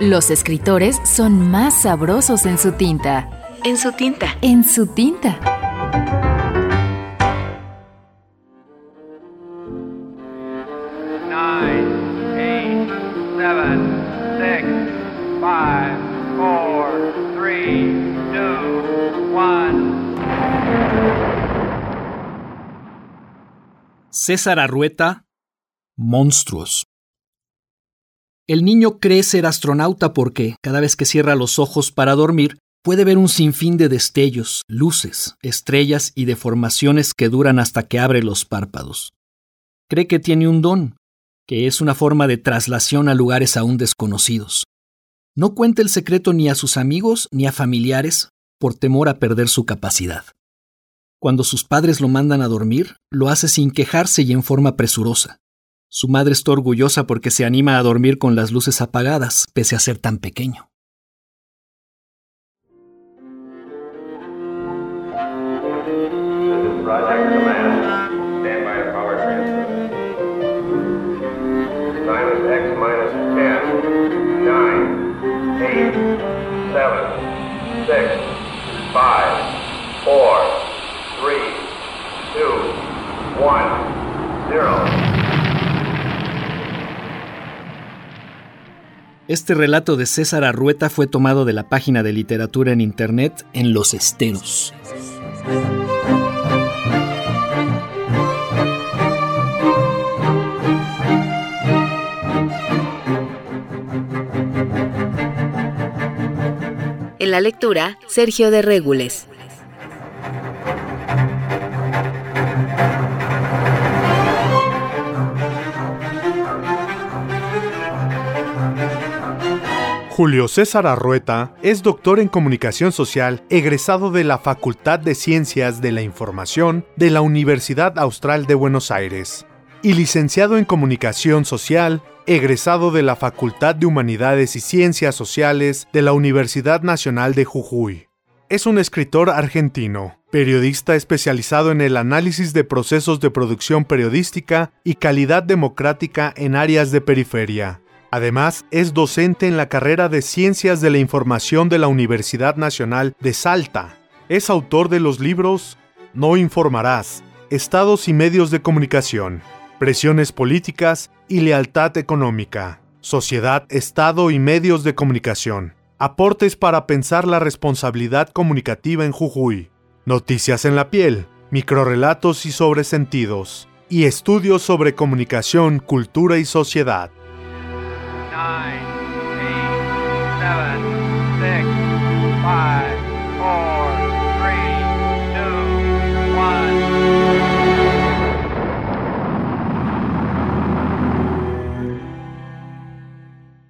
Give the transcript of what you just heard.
los escritores son más sabrosos en su tinta. En su tinta. En su tinta. nine, eight, seven, six, five, four, three, two, one. César Arrueta, Monstruos. El niño cree ser astronauta porque, cada vez que cierra los ojos para dormir, puede ver un sinfín de destellos, luces, estrellas y deformaciones que duran hasta que abre los párpados. Cree que tiene un don, que es una forma de traslación a lugares aún desconocidos. No cuenta el secreto ni a sus amigos ni a familiares por temor a perder su capacidad. Cuando sus padres lo mandan a dormir, lo hace sin quejarse y en forma presurosa. Su madre está orgullosa porque se anima a dormir con las luces apagadas, pese a ser tan pequeño. Este relato de César Arrueta fue tomado de la página de literatura en Internet en Los Esteros. En la lectura, Sergio de Régules. Julio César Arrueta es doctor en comunicación social, egresado de la Facultad de Ciencias de la Información de la Universidad Austral de Buenos Aires, y licenciado en comunicación social, egresado de la Facultad de Humanidades y Ciencias Sociales de la Universidad Nacional de Jujuy. Es un escritor argentino, periodista especializado en el análisis de procesos de producción periodística y calidad democrática en áreas de periferia. Además, es docente en la carrera de Ciencias de la Información de la Universidad Nacional de Salta. Es autor de los libros No informarás, Estados y medios de comunicación, Presiones políticas y lealtad económica, Sociedad, Estado y medios de comunicación. Aportes para pensar la responsabilidad comunicativa en Jujuy. Noticias en la piel, microrelatos y sobresentidos. Y estudios sobre comunicación, cultura y sociedad.